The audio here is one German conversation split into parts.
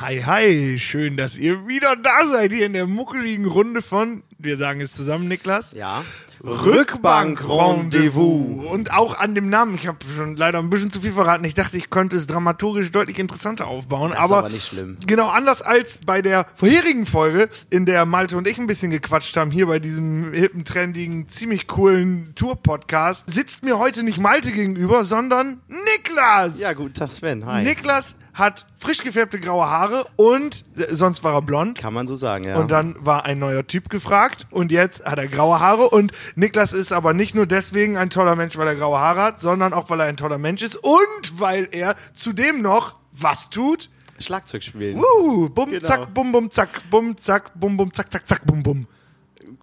Hi, hi, schön, dass ihr wieder da seid hier in der muckeligen Runde von, wir sagen es zusammen, Niklas. Ja. Rückbank-Rendezvous. Und auch an dem Namen, ich habe schon leider ein bisschen zu viel verraten. Ich dachte, ich könnte es dramaturgisch deutlich interessanter aufbauen. Das aber, ist aber nicht schlimm. Genau, anders als bei der vorherigen Folge, in der Malte und ich ein bisschen gequatscht haben, hier bei diesem hippen, trendigen, ziemlich coolen Tour-Podcast, sitzt mir heute nicht Malte gegenüber, sondern Niklas. Ja, guten Tag, Sven. Hi. Niklas hat frisch gefärbte graue Haare und äh, sonst war er blond. Kann man so sagen, ja. Und dann war ein neuer Typ gefragt und jetzt hat er graue Haare und Niklas ist aber nicht nur deswegen ein toller Mensch, weil er graue Haare hat, sondern auch weil er ein toller Mensch ist und weil er zudem noch was tut. Schlagzeug spielen. Uh, bum, Genau. zack, bum, bum, zack, bum, zack, bum, bum, zack, zack, zack, bum, bum.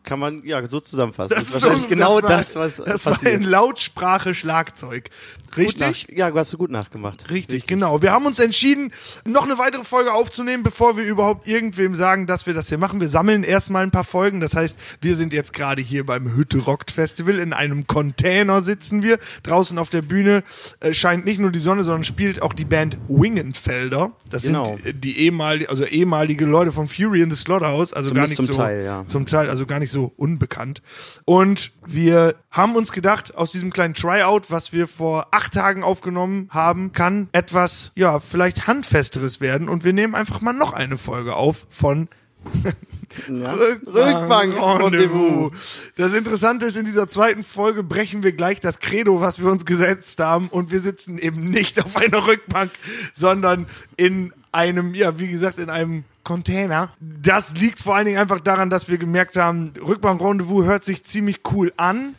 Kann man ja so zusammenfassen. Das, ist so- wahrscheinlich genau war- das, was Das war passiert. in Lautsprache Schlagzeug. Richtig? nach, ja, du hast du gut nachgemacht. Richtig, genau. Wir haben uns entschieden, noch eine weitere Folge aufzunehmen, bevor wir überhaupt irgendwem sagen, dass wir das hier machen. Wir sammeln erstmal ein paar Folgen. Das heißt, wir sind jetzt gerade hier beim Hütte Rockt Festival. In einem Container sitzen wir. Draußen auf der Bühne äh, scheint nicht nur die Sonne, sondern spielt auch die Band Wingenfelder. Das Genau. sind äh, die ehemalige, also ehemalige Leute von Fury in the Slaughterhouse. Also gar Zumindest nicht zum so, Teil, ja. zum Teil, also gar nicht so unbekannt. Und wir haben uns gedacht, aus diesem kleinen Tryout, was wir vor acht Tagen aufgenommen haben, kann etwas, ja, vielleicht handfesteres werden. Und wir nehmen einfach mal noch eine Folge auf von Ja. Rückbank-Rendezvous. Das Interessante ist, in dieser zweiten Folge brechen wir gleich das Credo, was wir uns gesetzt haben. Und wir sitzen eben nicht auf einer Rückbank, sondern in einem, ja, wie gesagt, in einem Container. Das liegt vor allen Dingen einfach daran, dass wir gemerkt haben, Rückbank-Rendezvous hört sich ziemlich cool an,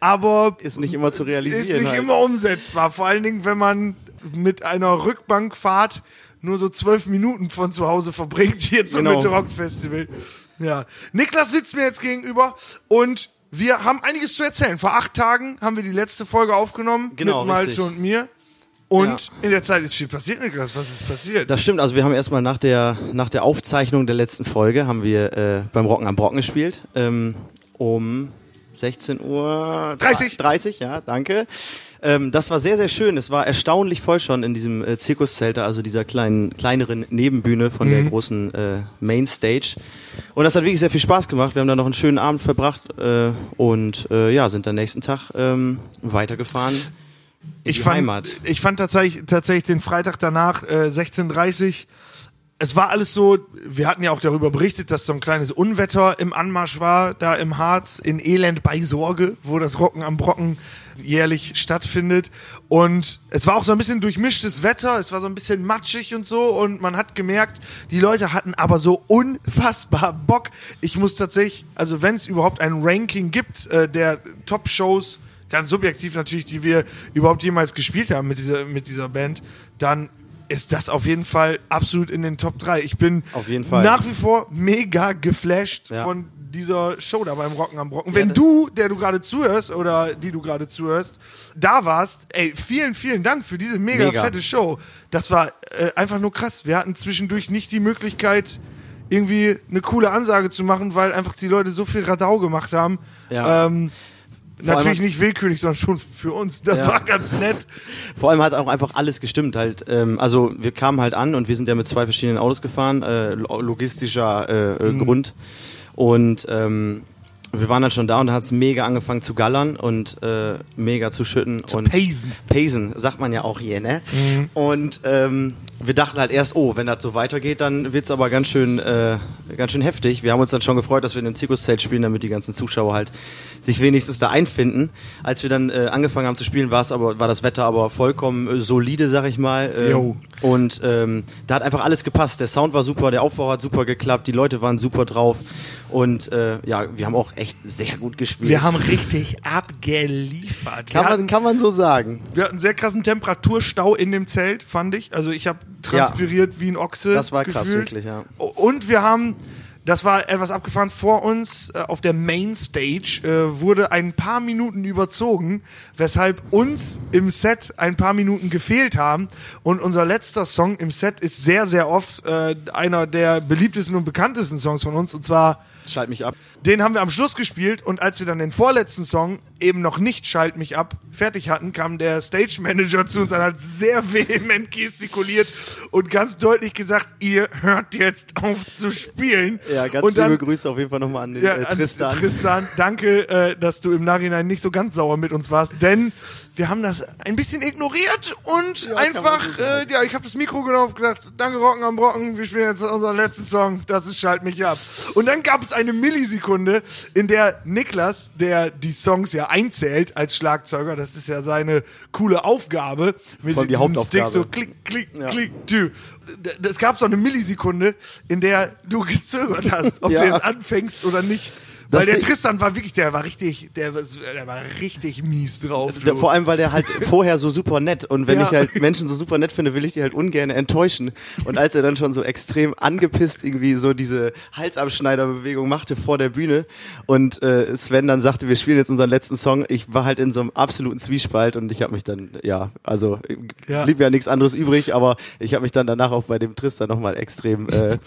aber Ist nicht immer zu ist realisieren. nicht halt. immer umsetzbar. Vor allen Dingen, wenn man mit einer Rückbankfahrt nur so zwölf Minuten von zu Hause verbringt, hier zum Genau. Mitte Rock Festival. Ja. Niklas sitzt mir jetzt gegenüber und wir haben einiges zu erzählen. Vor acht Tagen haben wir die letzte Folge aufgenommen Genau, mit Malte richtig. und mir. Und Ja. in der Zeit ist viel passiert, Niklas. Was ist passiert? Das stimmt, also wir haben erstmal nach der, nach der Aufzeichnung der letzten Folge haben wir äh, beim Rocken am Brocken gespielt. Ähm, um 16 Uhr 30. 30, ja, danke. Ähm, das war sehr, sehr schön. Es war erstaunlich voll schon in diesem äh, Zirkuszelt, also dieser kleinen, kleineren Nebenbühne von der großen äh, Mainstage. Und das hat wirklich sehr viel Spaß gemacht. Wir haben da noch einen schönen Abend verbracht äh, und äh, ja, sind am nächsten Tag ähm, weitergefahren. Ich fand, Heimat. ich fand tatsächlich, tatsächlich den Freitag danach, äh, 16.30 es war alles so, wir hatten ja auch darüber berichtet, dass so ein kleines Unwetter im Anmarsch war, da im Harz, in Elend bei Sorge, wo das Rocken am Brocken jährlich stattfindet. Und es war auch so ein bisschen durchmischtes Wetter, es war so ein bisschen matschig und so und man hat gemerkt, die Leute hatten aber so unfassbar Bock. Ich muss tatsächlich, also wenn es überhaupt ein Ranking gibt, äh, der Top-Shows, ganz subjektiv natürlich, die wir überhaupt jemals gespielt haben mit dieser, mit dieser Band, dann ist das auf jeden Fall absolut in den Top 3. Ich bin Auf jeden Fall. nach wie vor mega geflasht Ja. von dieser Show da beim Rocken am Brocken. Wenn du, der du gerade zuhörst oder die du gerade zuhörst, da warst, ey, vielen, vielen Dank für diese mega, Mega. fette Show. Das war äh, einfach nur krass. Wir hatten zwischendurch nicht die Möglichkeit, irgendwie eine coole Ansage zu machen, weil einfach die Leute so viel Radau gemacht haben. Ja. Ähm, natürlich nicht willkürlich, sondern schon für uns. Das Ja. war ganz nett. Vor allem hat auch einfach alles gestimmt. Halt, ähm, also wir kamen halt an und wir sind ja mit zwei verschiedenen Autos gefahren, äh, lo- logistischer äh, äh, Grund. Und ähm, wir waren dann schon da und da hat es mega angefangen zu gallern und äh, mega zu schütten. und paisen. Paisen, sagt man ja auch hier, ne? Und ähm, wir dachten halt erst, oh, wenn das so weitergeht, dann wird's aber ganz schön, äh, ganz schön heftig. Wir haben uns dann schon gefreut, dass wir in einem Zirkuszelt spielen, damit die ganzen Zuschauer halt sich wenigstens da einfinden. Als wir dann äh, angefangen haben zu spielen, war es aber, war das Wetter aber vollkommen äh, solide, sag ich mal. Ähm, Jo. Und ähm, da hat einfach alles gepasst. Der Sound war super, der Aufbau hat super geklappt, die Leute waren super drauf und äh, ja, wir haben auch echt sehr gut gespielt. Wir haben richtig abgeliefert. kann wir, man, hatten, kann man so sagen. wir hatten sehr krassen Temperaturstau in dem Zelt, fand ich. Also ich habe transpiriert wie ein Ochse. Das war krass, gefühlt. wirklich, ja. Und wir haben, das war etwas abgefahren, vor uns äh, auf der Mainstage äh, wurde ein paar Minuten überzogen, weshalb uns im Set ein paar Minuten gefehlt haben. Und unser letzter Song im Set ist sehr, sehr oft äh, einer der beliebtesten und bekanntesten Songs von uns, und zwar Schalt mich ab. Den haben wir am Schluss gespielt und als wir dann den vorletzten Song eben noch nicht Schalt mich ab fertig hatten, kam der Stage Manager zu uns und hat sehr vehement gestikuliert und ganz deutlich gesagt, ihr hört jetzt auf zu spielen. Ja, ganz und dann, liebe Grüße auf jeden Fall nochmal an den ja, äh, an Tristan. Tristan, danke, äh, dass du im Nachhinein nicht so ganz sauer mit uns warst, denn wir haben das ein bisschen ignoriert und kann einfach, äh, ja, ich habe das Mikro genommen und gesagt, danke Rocken am Brocken, wir spielen jetzt unseren letzten Song, das ist Schalt mich ab. Und dann gab es eine Millisekunde, in der Niklas, der die Songs ja einzählt als Schlagzeuger, das ist ja seine coole Aufgabe, mit die Hauptaufgabe. Stick so klick, klick, Ja. klick, du. Es gab so eine Millisekunde, in der du gezögert hast, ob Ja. du jetzt anfängst oder nicht. Weil der Tristan war wirklich, der war richtig, der, war- der war richtig mies drauf. Du. vor allem, weil der halt vorher so super nett und wenn Ja. ich halt Menschen so super nett finde, will ich die halt ungern enttäuschen. Und als er dann schon so extrem angepisst irgendwie so diese Halsabschneiderbewegung machte vor der Bühne und äh, Sven dann sagte, wir spielen jetzt unseren letzten Song, ich war halt in so einem absoluten Zwiespalt und ich habe mich dann, ja, also äh, Ja. blieb ja nichts anderes übrig, aber ich habe mich dann danach auch bei dem Tristan nochmal extrem äh,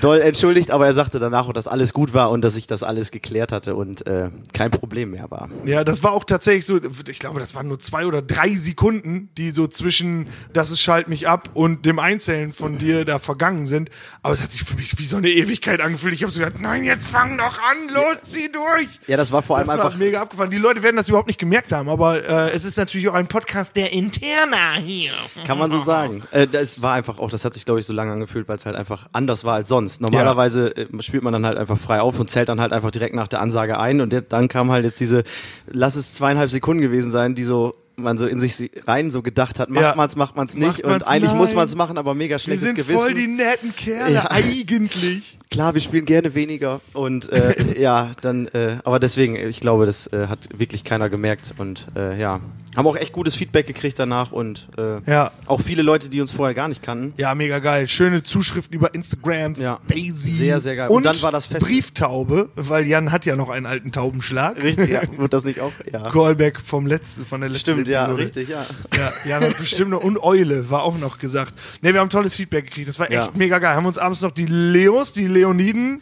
doll entschuldigt, aber er sagte danach auch, dass alles gut war und dass ich das alles geklärt hatte und äh, kein Problem mehr war. Ja, das war auch tatsächlich so, ich glaube, das waren nur zwei oder drei Sekunden, die so zwischen das ist Schalt mich ab und dem Einzählen von dir da vergangen sind. Aber es hat sich für mich wie so eine Ewigkeit angefühlt. Ich habe so gedacht, nein, jetzt fang doch an, los, zieh durch. Ja, das war vor allem Das war einfach mega abgefahren. Die Leute werden das überhaupt nicht gemerkt haben, aber äh, es ist natürlich auch ein Podcast der Interna hier. Kann man so sagen. Äh, das war einfach auch, das hat sich, glaube ich, so lange angefühlt, weil es halt einfach anders war als sonst. Normalerweise äh, spielt man dann halt einfach frei auf und zählt dann halt einfach direkt nach der Ansage ein und dann kam halt jetzt diese, lass es zweieinhalb Sekunden gewesen sein, die so man so in sich rein so gedacht hat, macht Ja. man's, macht man's nicht Macht man's? und eigentlich muss Nein. man's machen, aber mega Wir schlechtes sind Gewissen. voll die netten Kerle, Ja. eigentlich. Klar, wir spielen gerne weniger und äh, ja, dann, äh, aber deswegen, ich glaube, das äh, hat wirklich keiner gemerkt und äh, ja, haben auch echt gutes Feedback gekriegt danach und äh, Ja. auch viele Leute, die uns vorher gar nicht kannten. Ja, mega geil. Schöne Zuschriften über Instagram, Ja. Daisy. Sehr, sehr geil. Und, Und dann war das Fest- Brieftaube, weil Jan hat ja noch einen alten Taubenschlag. Richtig, ja, wird das nicht auch? Ja. Callback vom letzten, von der letzten Stimmt, ja, Episode. richtig, ja. Ja, Jan hat bestimmt noch, und Eule war auch noch gesagt. Ne, wir haben tolles Feedback gekriegt. Das war echt Ja. mega geil. Haben uns abends noch die Leos, die Leoniden.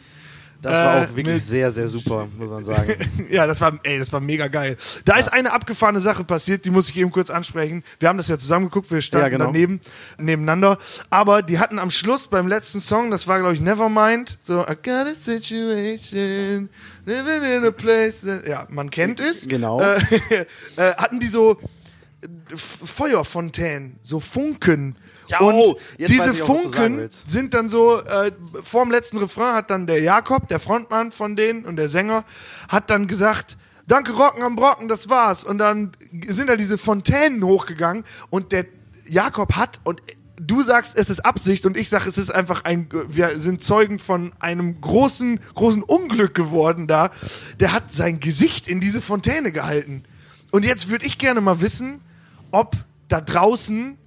Das war Äh, auch wirklich mit- sehr, sehr super, muss man sagen. Ja, das war, ey, das war mega geil. Da ist eine abgefahrene Sache passiert, die muss ich eben kurz ansprechen. Wir haben das ja zusammen geguckt, wir standen Ja, genau. daneben, nebeneinander. Aber die hatten am Schluss beim letzten Song, das war glaube ich Nevermind, so I got a situation, living in a place that, ja, man kennt es. Genau. Äh, äh, hatten die so äh, Feuerfontänen, so Funken. Ja, und oh, diese auch, Funken sind dann so, äh, vorm letzten Refrain hat dann der Jakob, der Frontmann von denen und der Sänger, hat dann gesagt, danke Rocken am Brocken, das war's. Und dann sind da diese Fontänen hochgegangen und der Jakob hat und du sagst, es ist Absicht und ich sage, es ist einfach ein, wir sind Zeugen von einem großen, großen Unglück geworden da. Der hat sein Gesicht in diese Fontäne gehalten. Und jetzt würde ich gerne mal wissen, ob da draußen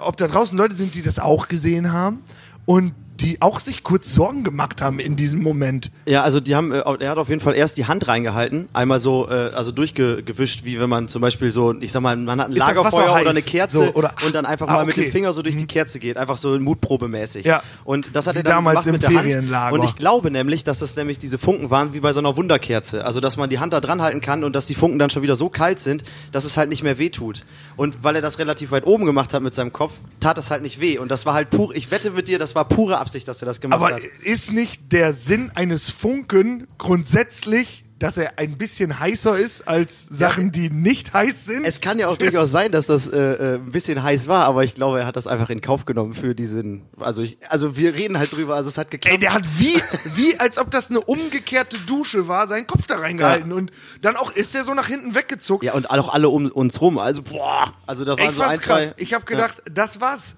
ob da draußen Leute sind, die das auch gesehen haben und die auch sich kurz Sorgen gemacht haben in diesem Moment. Ja, also die haben, äh, er hat auf jeden Fall erst die Hand reingehalten, einmal so, äh, also durchgewischt, wie wenn man zum Beispiel so, ich sag mal, man hat ein Ist Lagerfeuer oder eine? Kerze So, oder- und dann einfach Ah, mal mit okay. dem Finger so durch die Kerze geht, einfach so mutprobemäßig. Ja. Und das hat Wie er dann damals gemacht im mit der Hand. Ferienlager. Und ich glaube nämlich, dass das nämlich diese Funken waren wie bei so einer Wunderkerze. Also dass man die Hand da dran halten kann und dass die Funken dann schon wieder so kalt sind, dass es halt nicht mehr weh tut. Und weil er das relativ weit oben gemacht hat mit seinem Kopf, tat es halt nicht weh. Und das war halt pur, ich wette mit dir, das war pure Absicht, dass er das gemacht Aber hat. ist nicht der Sinn eines Funken grundsätzlich, dass er ein bisschen heißer ist als Sachen, die nicht heiß sind? Es kann ja auch durchaus sein, dass das äh, äh, ein bisschen heiß war, aber ich glaube, er hat das einfach in Kauf genommen für diesen. Also ich, also wir reden halt drüber, also es hat geklappt. Ey, der hat wie, wie, als ob das eine umgekehrte Dusche war, seinen Kopf da reingehalten und dann auch ist er so nach hinten weggezuckt. ja, und auch alle um uns rum. Also boah, also da waren ich so ein, fand's zwei. krass. Ich habe gedacht, das war's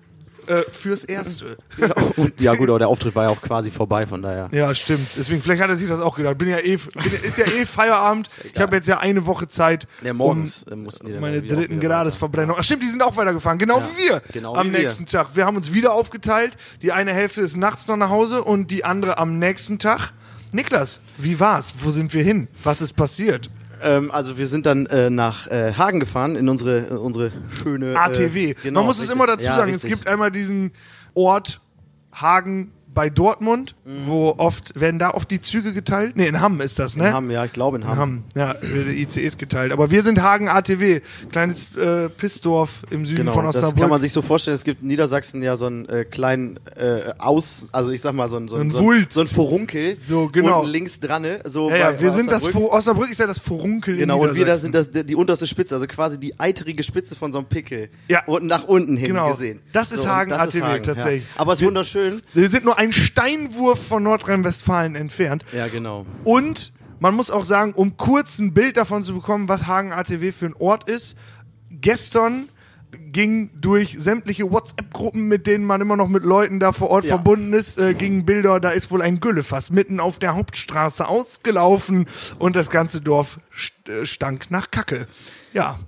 äh, fürs Erste. Ja, und, ja gut, aber der Auftritt war ja auch quasi vorbei, von daher. Ja, stimmt. Deswegen, vielleicht hat er sich das auch gedacht. Bin ja eh, bin, ist ja eh Feierabend. ich habe jetzt ja eine Woche Zeit, Ja, morgens äh, mussten die um dann meine dritten Gradesverbrennung. Ach stimmt, die sind auch weitergefahren. Genau Ja, wie wir. genau am wie wir. nächsten Tag. Wir haben uns wieder aufgeteilt. Die eine Hälfte ist nachts noch nach Hause und die andere am nächsten Tag. Niklas, wie war's? Wo sind wir hin? Was ist passiert? Ähm, also wir sind dann äh, nach äh, Hagen gefahren in unsere äh, unsere schöne ATW. Äh, genau, Man muss es richtig. immer dazu Ja, sagen, richtig. es gibt einmal diesen Ort Hagen bei Dortmund, wo oft, werden da oft die Züge geteilt? Nee, in Hamm ist das, ne? In Hamm, ja, ich glaube in Hamm. In Hamm, ja, werden die ICEs geteilt. Aber wir sind Hagen ATW, kleines äh, Pissdorf im Süden Genau, von das Osnabrück. kann man sich so vorstellen. Es gibt in Niedersachsen ja so einen äh, kleinen äh, Aus, also ich sag mal so ein so Ein so ein, so ein Furunkel. So, genau. Unten links dran, ne? So ja, ja, bei- wir sind das, Osnabrück. Fu- Osnabrück ist ja das Furunkel Genau, und wir da sind das, die, unterste Spitze, also quasi die eitrige Spitze von so einem Pickel. Ja. Und nach unten hin Genau. gesehen. Das ist und Hagen ATW Hagen, tatsächlich. Ja. Aber es ist wunderschön. Wir sind nur ein Steinwurf von Nordrhein-Westfalen entfernt. Ja, genau. Und man muss auch sagen, um kurz ein Bild davon zu bekommen, was Hagen ATW für ein Ort ist, gestern ging durch sämtliche WhatsApp-Gruppen, mit denen man immer noch mit Leuten da vor Ort Ja. verbunden ist, äh, gingen Bilder, da ist wohl ein Güllefass mitten auf der Hauptstraße ausgelaufen und das ganze Dorf äh, stank nach Kacke. Ja,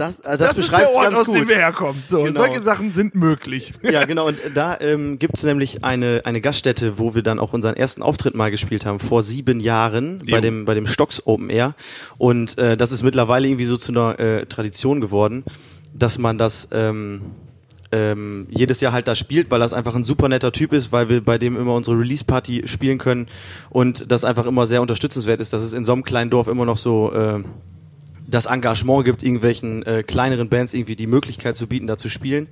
Das, äh, das, das, ist beschreibt der Ort, aus gut. dem wir herkommen. So, Genau. solche Sachen sind möglich. Ja, genau. Und da ähm, gibt's nämlich eine, eine Gaststätte, wo wir dann auch unseren ersten Auftritt mal gespielt haben, vor sieben Jahren, bei Jo. dem, bei dem Stocks Open Air. Und äh, das ist mittlerweile irgendwie so zu einer äh, Tradition geworden, dass man das ähm, ähm, jedes Jahr halt da spielt, weil das einfach ein super netter Typ ist, weil wir bei dem immer unsere Release-Party spielen können und das einfach immer sehr unterstützenswert ist, dass es in so einem kleinen Dorf immer noch so äh, das Engagement gibt, irgendwelchen äh, kleineren Bands irgendwie die Möglichkeit zu bieten, da zu spielen.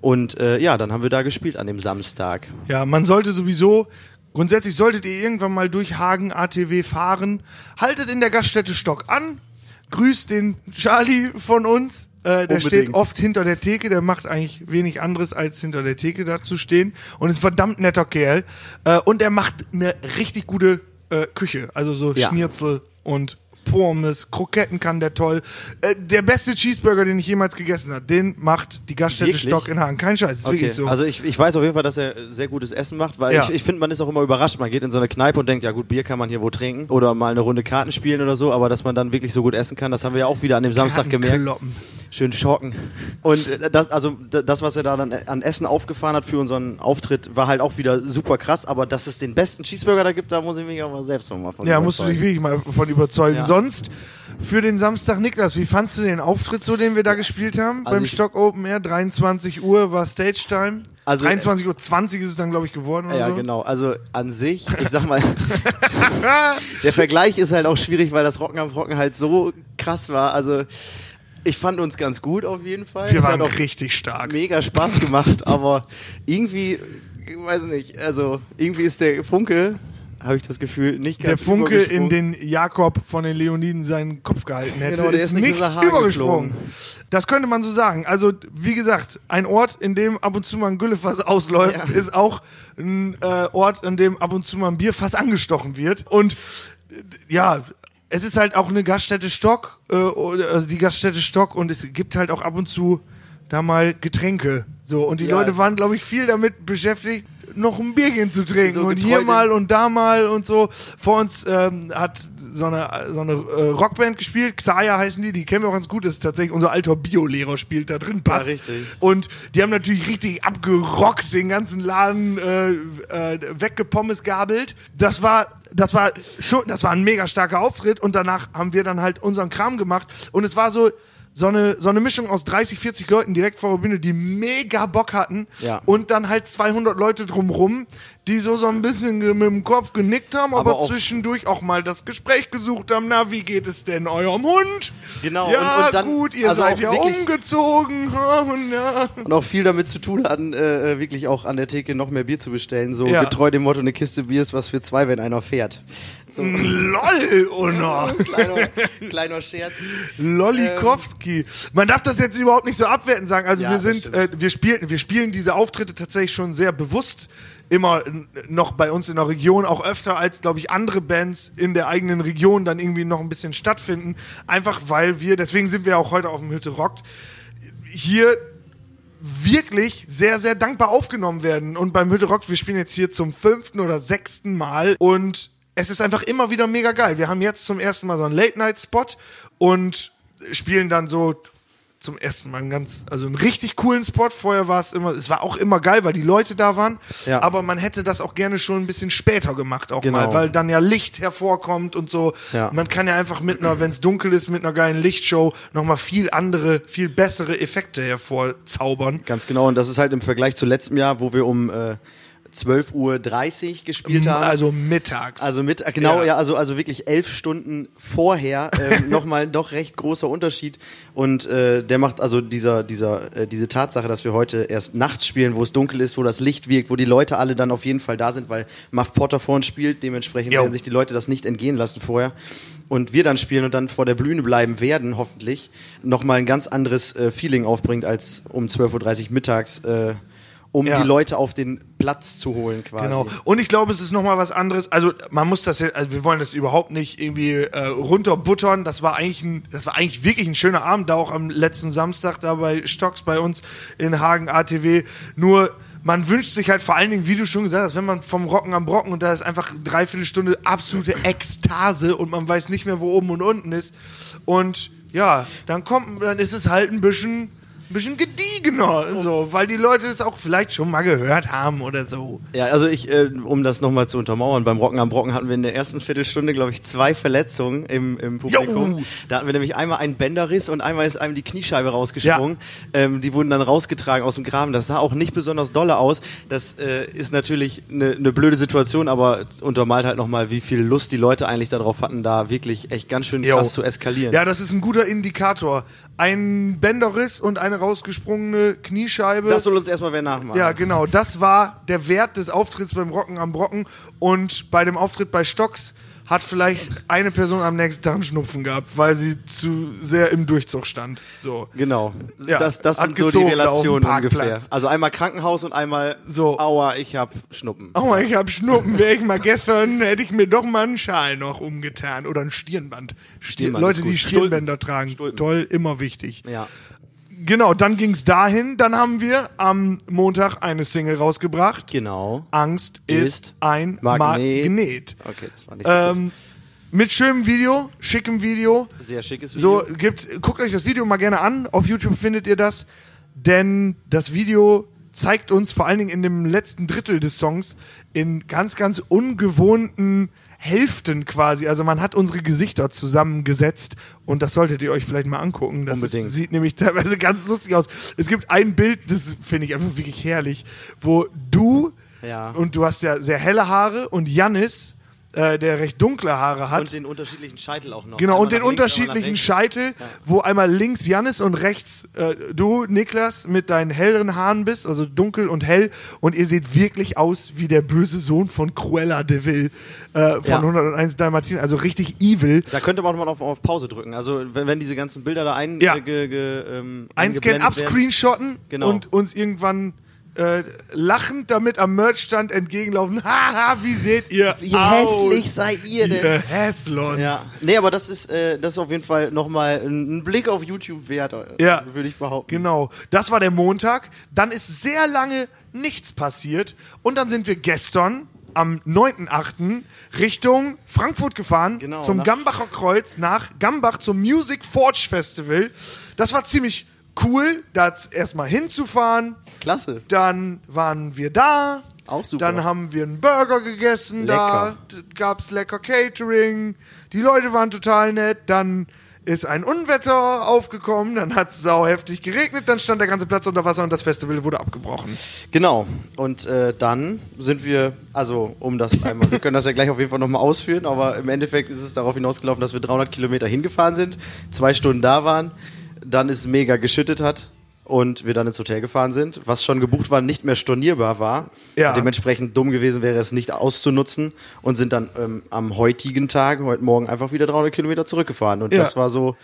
Und äh, ja, dann haben wir da gespielt an dem Samstag. Ja, man sollte sowieso, grundsätzlich solltet ihr irgendwann mal durch Hagen ATW fahren, haltet in der Gaststätte Stock an, grüßt den Charlie von uns. Äh, der Unbedingt. steht oft hinter der Theke, der macht eigentlich wenig anderes als hinter der Theke da zu stehen und ist ein verdammt netter Kerl. Äh, und er macht eine richtig gute äh, Küche, also so Ja. Schnitzel und Pommes, Kroketten kann der toll. Äh, der beste Cheeseburger, den ich jemals gegessen habe, den macht die Gaststätte Wirklich? Stock in Hagen. Kein Scheiß, ist wirklich so. Also ich, ich weiß auf jeden Fall, dass er sehr gutes Essen macht, weil Ja. ich, ich finde, man ist auch immer überrascht. Man geht in so eine Kneipe und denkt, ja gut, Bier kann man hier wo trinken oder mal eine Runde Karten spielen oder so, aber dass man dann wirklich so gut essen kann, das haben wir ja auch wieder an dem Samstag gemerkt. Schön schocken. Und äh, das, also das, was er da dann an Essen aufgefahren hat für unseren Auftritt, war halt auch wieder super krass. Aber dass es den besten Cheeseburger da gibt, da muss ich mich aber selbst noch mal von Ja, musst du dich überzeugen. wirklich mal von überzeugen. Ja. Sonst für den Samstag, Niklas, wie fandst du den Auftritt so, den wir da gespielt haben? Also Beim Stock Open Air, 23 Uhr war Stage Time. Also, 23 Uhr 20 ist es dann, glaube ich, geworden oder Ja, so. genau. Also an sich, ich sag mal, der Vergleich ist halt auch schwierig, weil das Rocken am Rocken halt so krass war. Also ich fand uns ganz gut auf jeden Fall. Wir es waren auch richtig stark. mega Spaß gemacht, aber irgendwie, ich weiß nicht, also irgendwie ist der Funke, habe ich das Gefühl, nicht Der ganz Funke in den Jakob von den Leoniden seinen Kopf gehalten hätte, Genau, der ist, ist nicht übergesprungen. Das könnte man so sagen. Also, wie gesagt, ein Ort, in dem ab und zu mal ein Güllefass ausläuft, Ja. ist auch ein äh, Ort, in dem ab und zu mal ein Bierfass angestochen wird. Und äh, ja, es ist halt auch eine Gaststätte Stock, äh, also die Gaststätte Stock und es gibt halt auch ab und zu da mal Getränke. So, und die Ja. Leute waren, glaube ich, viel damit beschäftigt, noch ein Bierchen zu trinken. So und hier mal und da mal und so. Vor uns ähm, hat so eine, so eine äh, Rockband gespielt, Xaya heißen die, die kennen wir auch ganz gut, das ist tatsächlich unser alter Biolehrer spielt da drin, Bass. Ja, richtig. Und die haben natürlich richtig abgerockt, den ganzen Laden äh, äh, weggepommes gabelt. Das war das war schon, das war ein mega starker Auftritt und danach haben wir dann halt unseren Kram gemacht und es war so so eine, so eine Mischung aus 30, 40 Leuten direkt vor der Bühne, die mega Bock hatten Ja. und dann halt 200 Leute drumrum, die so so ein bisschen mit dem Kopf genickt haben, aber, Aber auch- zwischendurch auch mal das Gespräch gesucht haben, na, wie geht es denn eurem Hund? Genau, Ja, und- und dann- gut, ihr also seid ja umgezogen. und ja. und auch viel damit zu tun hatten, äh, wirklich auch an der Theke noch mehr Bier zu bestellen. So Ja. getreu dem Motto, eine Kiste Bier ist was für zwei, wenn einer fährt. So, Lol, Unna. kleiner, kleiner Scherz. Lollikowski. Man darf das jetzt überhaupt nicht so abwertend sagen. Also Ja, wir sind, äh, wir spielen, wir spielen diese Auftritte tatsächlich schon sehr bewusst. Immer noch bei uns in der Region, auch öfter als, glaube ich, andere Bands in der eigenen Region dann irgendwie noch ein bisschen stattfinden. Einfach weil wir, deswegen sind wir auch heute auf dem Hütte rockt, hier wirklich sehr, sehr dankbar aufgenommen werden. Und beim Hütte Rock, wir spielen jetzt hier zum fünften oder sechsten Mal und es ist einfach immer wieder mega geil. Wir haben jetzt zum ersten Mal so einen Late-Night-Spot und spielen dann so zum ersten Mal einen ganz, also einen richtig coolen Spot. Vorher war es immer, es war auch immer geil, weil die Leute da waren. Ja. Aber man hätte das auch gerne schon ein bisschen später gemacht auch Genau. mal, weil dann ja Licht hervorkommt und so. Ja. Man kann ja einfach mit einer, wenn es dunkel ist, mit einer geilen Lichtshow nochmal viel andere, viel bessere Effekte hervorzaubern. Ganz genau, und das ist halt im Vergleich zu letztem Jahr, wo wir um äh, 12.30 Uhr gespielt haben. Also mittags. Also mit, genau, Ja. ja, also, also wirklich elf Stunden vorher, ähm, nochmal doch recht großer Unterschied. Und äh, der macht also dieser, dieser, äh, diese Tatsache, dass wir heute erst nachts spielen, wo es dunkel ist, wo das Licht wirkt, wo die Leute alle dann auf jeden Fall da sind, weil Muff Potter vor uns spielt, dementsprechend Jo. werden sich die Leute das nicht entgehen lassen vorher. Und wir dann spielen und dann vor der Bühne bleiben werden, hoffentlich, nochmal ein ganz anderes äh, Feeling aufbringt als um 12.30 Uhr mittags, äh, um Ja. die Leute auf den Platz zu holen quasi. Genau. Und ich glaube, es ist nochmal was anderes. Also man muss das jetzt, also wir wollen das überhaupt nicht irgendwie äh, runterbuttern. Das war eigentlich ein, das war eigentlich wirklich ein schöner Abend, da auch am letzten Samstag da bei Stocks bei uns in Hagen ATW. Nur man wünscht sich halt vor allen Dingen, wie du schon gesagt hast, wenn man vom Rocken am Brocken und da ist einfach dreiviertel Stunde absolute Ekstase und man weiß nicht mehr, wo oben und unten ist. Und ja, dann kommt, dann ist es halt ein bisschen ein bisschen gediegener, so, weil die Leute es auch vielleicht schon mal gehört haben oder so. Ja, also ich, äh, um das nochmal zu untermauern, beim Rocken am Brocken hatten wir in der ersten Viertelstunde, glaube ich, zwei Verletzungen im, im Publikum. Jo. Da hatten wir nämlich einmal einen Bänderriss und einmal ist einem die Kniescheibe rausgesprungen. Ähm, die wurden dann rausgetragen aus dem Graben. Das sah auch nicht besonders dolle aus. Das äh, ist natürlich eine ne blöde Situation, aber untermalt halt nochmal, wie viel Lust die Leute eigentlich darauf hatten, da wirklich echt ganz schön Jo. krass zu eskalieren. Ja, das ist ein guter Indikator. Ein Bänderriss und eine rausgesprungene Kniescheibe. Das soll uns erstmal wer nachmachen. ja, genau. Das war der Wert des Auftritts beim Rocken am Brocken. Und bei dem Auftritt bei Stocks hat vielleicht eine Person am nächsten Tag einen Schnupfen gehabt, weil sie zu sehr im Durchzug stand. So. Genau. Ja, das das hat sind so die Relationen ungefähr. Also einmal Krankenhaus und einmal So. Aua, ich hab Schnuppen. Oh, ich hab Schnuppen. Wäre ich mal gestern, hätte ich mir doch mal einen Schal noch umgetan. Oder ein Stirnband. Stir Stirnband Leute, die Stirnbänder tragen. Stulpen. Toll, immer wichtig. Ja. Genau, dann ging's dahin. Dann haben wir am Montag eine Single rausgebracht. Genau. Angst ist, Ist ein Magnet. Magnet. Okay, das war nicht so. Ähm, mit schönem Video, schickem Video. Sehr schickes So, Video. gibt, guckt euch das Video mal gerne an. Auf YouTube findet ihr das. Denn das Video zeigt uns vor allen Dingen in dem letzten Drittel des Songs in ganz, ganz ungewohnten Hälften quasi. Also man hat unsere Gesichter zusammengesetzt und das solltet ihr euch vielleicht mal angucken. Das Unbedingt. Ist, sieht nämlich teilweise ganz lustig aus. Es gibt ein Bild, das finde ich einfach wirklich herrlich, wo du Ja. und du hast ja sehr helle Haare und Jannis, äh, der recht dunkle Haare hat. Und den unterschiedlichen Scheitel auch noch. Genau, Einmal und den links, unterschiedlichen. Scheitel, wo einmal links Jannis und rechts äh, du, Niklas, mit deinen helleren Haaren bist, also dunkel und hell. Und ihr seht wirklich aus wie der böse Sohn von Cruella de Vil äh, von Ja. 101 Dalmatiner, also richtig evil. Da könnte man auch mal auf, auf Pause drücken. Also wenn, wenn diese ganzen Bilder da ein, Ja. äh, ge, ge, ähm, Einscannen, abscreenshotten Genau. und uns irgendwann äh, lachend damit am Merchstand entgegenlaufen. Haha, wie seht ihr Wie aus? hässlich seid ihr denn? Ihr Häslons. Ja. Nee, aber das ist, äh, das ist auf jeden Fall nochmal ein ein Blick auf YouTube wert, äh, Ja. würde ich behaupten. Genau. Das war der Montag. Dann ist sehr lange nichts passiert. Und dann sind wir gestern am 9.8. Richtung Frankfurt gefahren. Genau, zum nach- Gambacher Kreuz nach Gambach zum Music Forge Festival. Das war ziemlich cool, da erstmal hinzufahren. Klasse. Dann waren wir da. Auch super. Dann haben wir einen Burger gegessen da. Lecker. D- Gab's lecker Catering. Die Leute waren total nett. Dann ist ein Unwetter aufgekommen. Dann hat es sau heftig geregnet. Dann stand der ganze Platz unter Wasser und das Festival wurde abgebrochen. Genau. Und äh, dann sind wir, also um das einmal, wir können das ja gleich auf jeden Fall nochmal ausführen, aber im Endeffekt ist es darauf hinausgelaufen, dass wir 300 Kilometer hingefahren sind, zwei Stunden da waren, dann es mega geschüttet hat und wir dann ins Hotel gefahren sind, was schon gebucht war, nicht mehr stornierbar war. Ja. Dementsprechend dumm gewesen wäre es nicht auszunutzen und sind dann ähm, am heutigen Tag, heute Morgen einfach wieder 300 Kilometer zurückgefahren und Ja. das war so,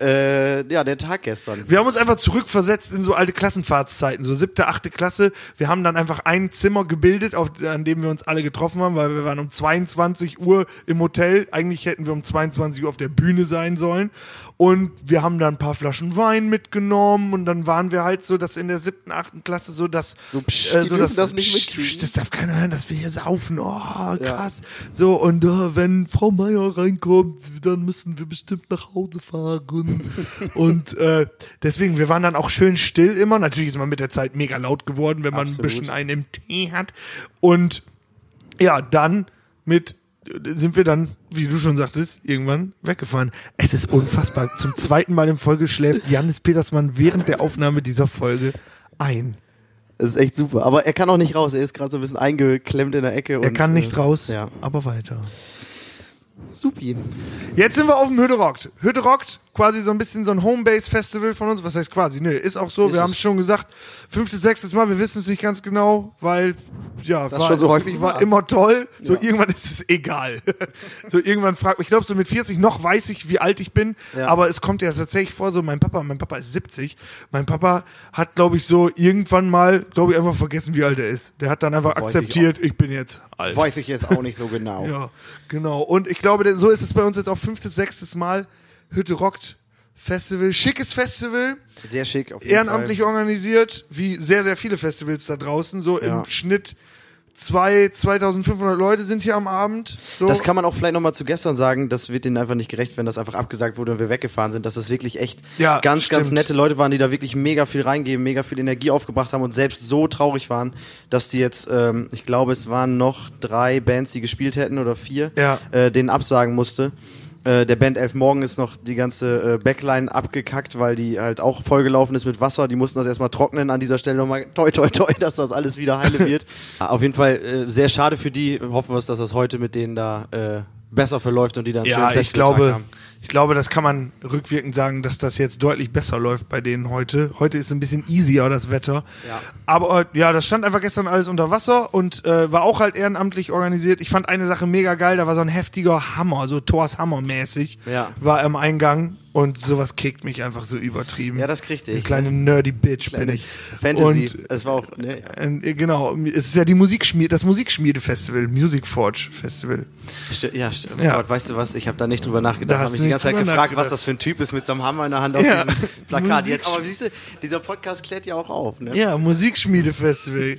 äh, ja, der Tag gestern. Wir haben uns einfach zurückversetzt in so alte Klassenfahrtszeiten, so siebte, achte Klasse. Wir haben dann einfach ein Zimmer gebildet, auf, an dem wir uns alle getroffen haben, weil wir waren um 22 Uhr im Hotel. Eigentlich hätten wir um 22 Uhr auf der Bühne sein sollen. Und wir haben dann ein paar Flaschen Wein mitgenommen und dann waren wir halt so, dass in der siebten, achten Klasse so das, So, psch, die dürfen das nicht psch, psch, das darf keiner hören, dass wir hier saufen. Oh, krass. So, und äh, wenn Frau Meier reinkommt, dann müssen wir bestimmt nach Hause fahren. Und äh, deswegen, wir waren dann auch schön still immer. Natürlich ist man mit der Zeit mega laut geworden, wenn man Absolut. ein bisschen einen im Tee hat. Und ja, dann mit sind wir dann, wie du schon sagtest, irgendwann weggefahren. Es ist unfassbar. Zum zweiten Mal in Folge schläft Janis Petersmann während der Aufnahme dieser Folge ein. Das ist echt super. Aber er kann auch nicht raus. Er ist gerade so ein bisschen eingeklemmt in der Ecke. Er und, kann nicht äh, raus, Ja. aber weiter. Supi. Jetzt sind wir auf dem Hütte rockt. Hütte rockt, quasi so ein bisschen so ein Homebase-Festival von uns. Was heißt quasi? Nee, ist auch so. Ist wir haben es schon gesagt. Fünftes, sechstes Mal. Wir wissen es nicht ganz genau, weil, ja, Das war, schon so häufig war war. immer toll. So Ja. irgendwann ist es egal. so irgendwann fragt mich, ich glaube, so mit 40 noch weiß ich, wie alt ich bin. Ja. Aber es kommt ja tatsächlich vor, so mein Papa, mein Papa ist 70. Mein Papa hat, glaube ich, so irgendwann mal, glaube ich, einfach vergessen, wie alt er ist. Der hat dann einfach Weiß ich akzeptiert, ich, bin jetzt alt. Weiß ich jetzt auch nicht so genau. Ja, genau. Und ich glaube, denn so ist es bei uns jetzt auch fünftes, sechstes Mal. Hütte rockt Festival. Schickes Festival. Sehr schick. Auf jeden Ehrenamtlich Fall. organisiert, wie sehr, sehr viele Festivals da draußen. So Ja. im Schnitt zwei, 2500 Leute sind hier am Abend. So. Das kann man auch vielleicht nochmal zu gestern sagen, das wird denen einfach nicht gerecht, wenn das einfach abgesagt wurde und wir weggefahren sind, dass das wirklich echt Ja, ganz, ganz stimmt. nette Leute waren, die da wirklich mega viel reingeben, mega viel Energie aufgebracht haben und selbst so traurig waren, dass die jetzt, ähm, ich glaube, es waren noch drei Bands, die gespielt hätten oder vier, Ja. äh, denen absagen musste. Äh, der Band Elf Morgen ist noch die ganze äh, Backline abgekackt, weil die halt auch vollgelaufen ist mit Wasser. Die mussten das erstmal trocknen. An dieser Stelle nochmal toi toi toi, dass das alles wieder heile wird. Auf jeden Fall äh, sehr schade für die. Hoffen wir es, dass das heute mit denen da äh, besser verläuft und die dann ja, schönen ich glaube, haben. Ich glaube, das kann man rückwirkend sagen, dass das jetzt deutlich besser läuft bei denen heute. Heute ist ein bisschen easier das Wetter. Ja. Aber äh, ja, das stand einfach gestern alles unter Wasser und äh, war auch halt ehrenamtlich organisiert. Ich fand eine Sache mega geil, da war so ein heftiger Hammer, so Thors Hammer mäßig, Ja. war im Eingang und sowas kickt mich einfach so übertrieben. Ja, das kriegte Eine ich. kleine nerdy Bitch bin ich. Fantasy. Und es war auch, ne, äh, genau, es ist ja die Musikschmiede, das Musikschmiede-Festival, Music Forge Festival. sti ja, stimmt. Ja. Aber weißt du was? Ich habe da nicht drüber Da nachgedacht. hast habe mich du die ganze Zeit gefragt, was das für ein Typ ist mit so einem Hammer in der Hand auf Ja. diesem Plakat. Jetzt, Musik- aber siehst du, dieser Podcast klärt ja auch auf. Ne? Ja, Musikschmiede-Festival.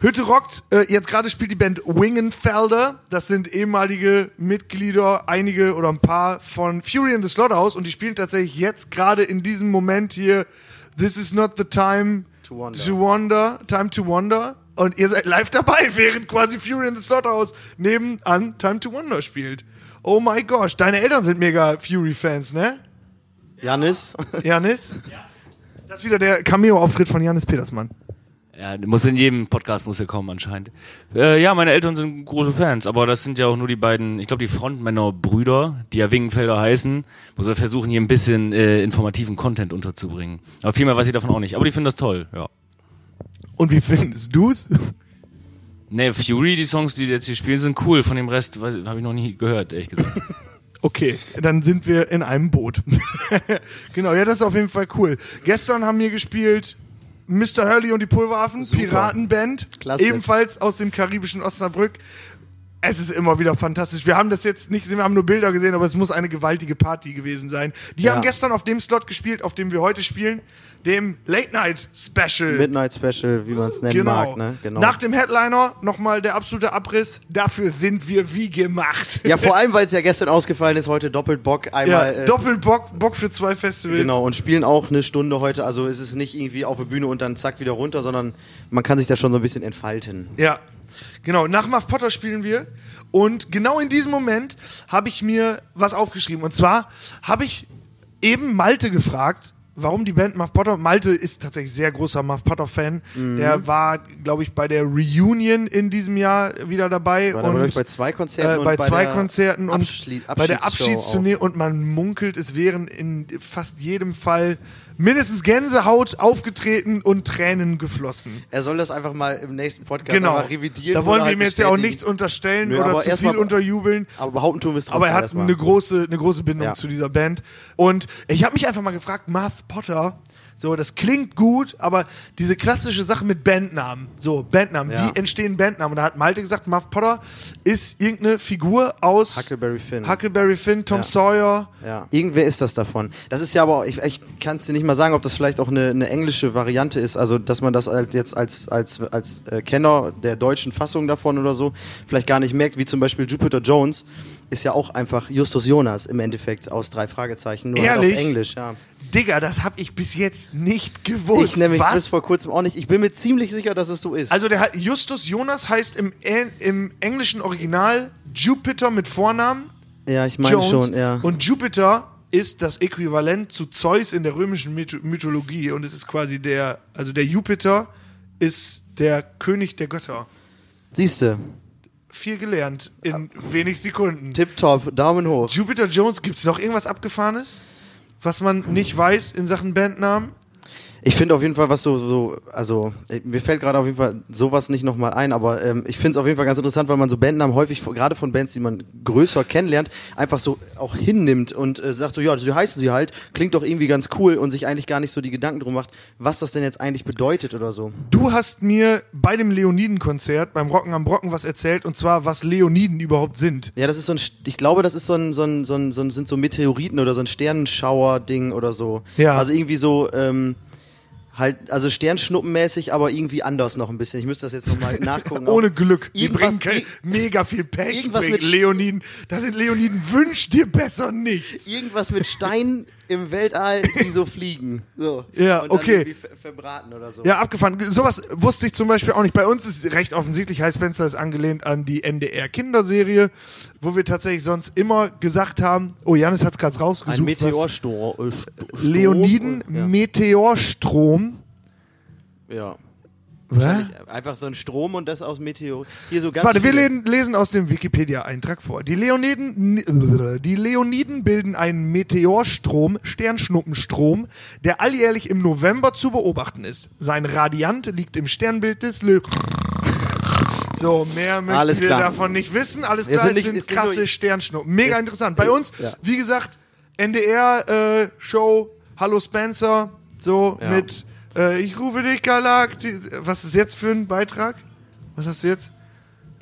Hütte rockt, äh, jetzt gerade spielt die Band Wingenfelder. Das sind ehemalige Mitglieder, einige oder ein paar von Fury in the Slaughterhouse und die spielen tatsächlich jetzt gerade in diesem Moment hier This is not the time To wonder. to wonder, time to wonder. Und ihr seid live dabei, während quasi Fury in the Slaughterhouse nebenan Time to Wonder spielt. Oh my gosh, deine Eltern sind mega Fury-Fans, ne? Janis? Janis? Das ist wieder der Cameo-Auftritt von Janis Petersmann. Ja, muss in jedem Podcast muss er kommen anscheinend. Äh, ja, meine Eltern sind große Fans, aber das sind ja auch nur die beiden, ich glaube die Frontmänner Brüder, die ja Wingenfelder heißen, wo wir versuchen hier ein bisschen äh, informativen Content unterzubringen. Aber viel mehr weiß ich davon auch nicht. Aber die finden das toll, ja. Und wie findest du's? Ne, Fury, die Songs, die jetzt hier spielen, sind cool. Von dem Rest habe ich noch nie gehört, ehrlich gesagt. Okay, dann sind wir in einem Boot. genau, ja, das ist auf jeden Fall cool. Gestern haben wir gespielt Mr. Hurley und die Pulveraffen, Piratenband, Klasse. ebenfalls aus dem karibischen Osnabrück. Es ist immer wieder fantastisch. Wir haben das jetzt nicht gesehen, wir haben nur Bilder gesehen, aber es muss eine gewaltige Party gewesen sein. Die Ja. haben gestern auf dem Slot gespielt, auf dem wir heute spielen, dem Late Night Special. Midnight Special, wie man es nennen Genau. mag. Ne? genau. Nach dem Headliner nochmal der absolute Abriss. Dafür sind wir wie gemacht. ja, vor allem, weil es ja gestern ausgefallen ist, heute doppelt Bock. Ja, Einmal. äh, doppelt Bock, Bock für zwei Festivals. Genau, und spielen auch eine Stunde heute. Also es ist nicht irgendwie auf der Bühne und dann zack wieder runter, sondern man kann sich da schon so ein bisschen entfalten. Ja, genau. Nach Muff Potter spielen wir. Und genau in diesem Moment habe ich mir was aufgeschrieben. Und zwar habe ich eben Malte gefragt, warum die Band Muff Potter. Malte ist tatsächlich sehr großer Muff Potter-Fan. Mhm. Der war, glaube ich, bei der Reunion in diesem Jahr wieder dabei. War und bei zwei Konzerten äh, bei zwei Konzerten und Abschli- bei der Abschiedstournee und man munkelt, es wären in fast jedem Fall mindestens Gänsehaut aufgetreten und Tränen geflossen. Er soll das einfach mal im nächsten Podcast Genau. revidieren. Da wollen wir halt ihm jetzt ja auch nichts unterstellen Nö, oder zu viel mal- unterjubeln. Aber behaupten tun wir es Aber er hat eine große, eine große Bindung Ja. zu dieser Band. Und ich habe mich einfach mal gefragt, Math Potter, so, das klingt gut, aber diese klassische Sache mit Bandnamen, so, Bandnamen, Ja. wie entstehen Bandnamen? Und da hat Malte gesagt, Math Potter ist irgendeine Figur aus Huckleberry Finn. Huckleberry Finn, Tom Ja. Sawyer. Ja, irgendwer ist das davon. Das ist ja aber, auch- ich, ich kann es dir nicht mal sagen, ob das vielleicht auch eine, eine englische Variante ist, also dass man das halt jetzt als, als, als äh, Kenner der deutschen Fassung davon oder so vielleicht gar nicht merkt, wie zum Beispiel Jupiter Jones ist ja auch einfach Justus Jonas im Endeffekt aus drei Fragezeichen, nur halt auf Englisch, ja. Digga, das habe ich bis jetzt nicht gewusst. Ich nämlich Was? bis vor kurzem auch nicht. Ich bin mir ziemlich sicher, dass es so ist. Also der Justus Jonas heißt im, im englischen Original Jupiter mit Vornamen. ja, ich meine schon, ja. Und Jupiter ist das Äquivalent zu Zeus in der römischen Mytho- Mythologie und es ist quasi der, also der Jupiter ist der König der Götter. Siehste, Viel gelernt in wenig Sekunden. tipptopp, Daumen hoch. Jupiter Jones, gibt's noch irgendwas Abgefahrenes? Was man nicht weiß in Sachen Bandnamen? Ich finde auf jeden Fall, was so, so also äh, mir fällt gerade auf jeden Fall sowas nicht nochmal ein, aber ähm, ich finde es auf jeden Fall ganz interessant, weil man so Bandnamen häufig, gerade von Bands, die man größer kennenlernt, einfach so auch hinnimmt und äh, sagt so, ja, so heißen sie halt, klingt doch irgendwie ganz cool und sich eigentlich gar nicht so die Gedanken drum macht, was das denn jetzt eigentlich bedeutet oder so. Du hast mir bei dem Leoniden-Konzert beim Rocken am Brocken was erzählt und zwar, was Leoniden überhaupt sind. Ja, das ist so ein, ich glaube, das ist so ein, so ein, so ein, so ein sind so Meteoriten oder so ein Sternenschauer-Ding oder so. Ja. Also irgendwie so, ähm, halt, also Sternschnuppenmäßig, aber irgendwie anders noch ein bisschen. Ich müsste das jetzt nochmal nachgucken. Ohne Glück. Die bringen mega viel Pech. irgendwas mit Leoniden. Da sind Leoniden, wünsch dir besser nichts. Irgendwas mit Steinen im Weltall, die so fliegen. So. Ja, Und dann okay. irgendwie ver- verbraten oder so. Ja, abgefahren. Sowas wusste ich zum Beispiel auch nicht. Bei uns ist recht offensichtlich, High Spencer ist angelehnt an die NDR-Kinderserie, wo wir tatsächlich sonst immer gesagt haben, oh, Janis hat's gerade rausgesucht. Ein Meteorsturm. Äh, Leoniden, ja. Meteorstrom. ja. Einfach so ein Strom und das aus Meteor. Hier so ganz Warte, wir lesen, lesen aus dem Wikipedia-Eintrag vor. Die Leoniden, die Leoniden bilden einen Meteorstrom, Sternschnuppenstrom, der alljährlich im November zu beobachten ist. Sein Radiant liegt im Sternbild des Le so, mehr möchten Alles wir klar. davon nicht wissen. Alles klar, sind es sind ist nicht krasse nur- Sternschnuppen. Mega Ist- interessant. Bei uns, Ja. wie gesagt, NDR-Show, Hallo Spencer, so Ja. mit äh, Ich rufe dich Galakti. Was ist jetzt für ein Beitrag? Was hast du jetzt?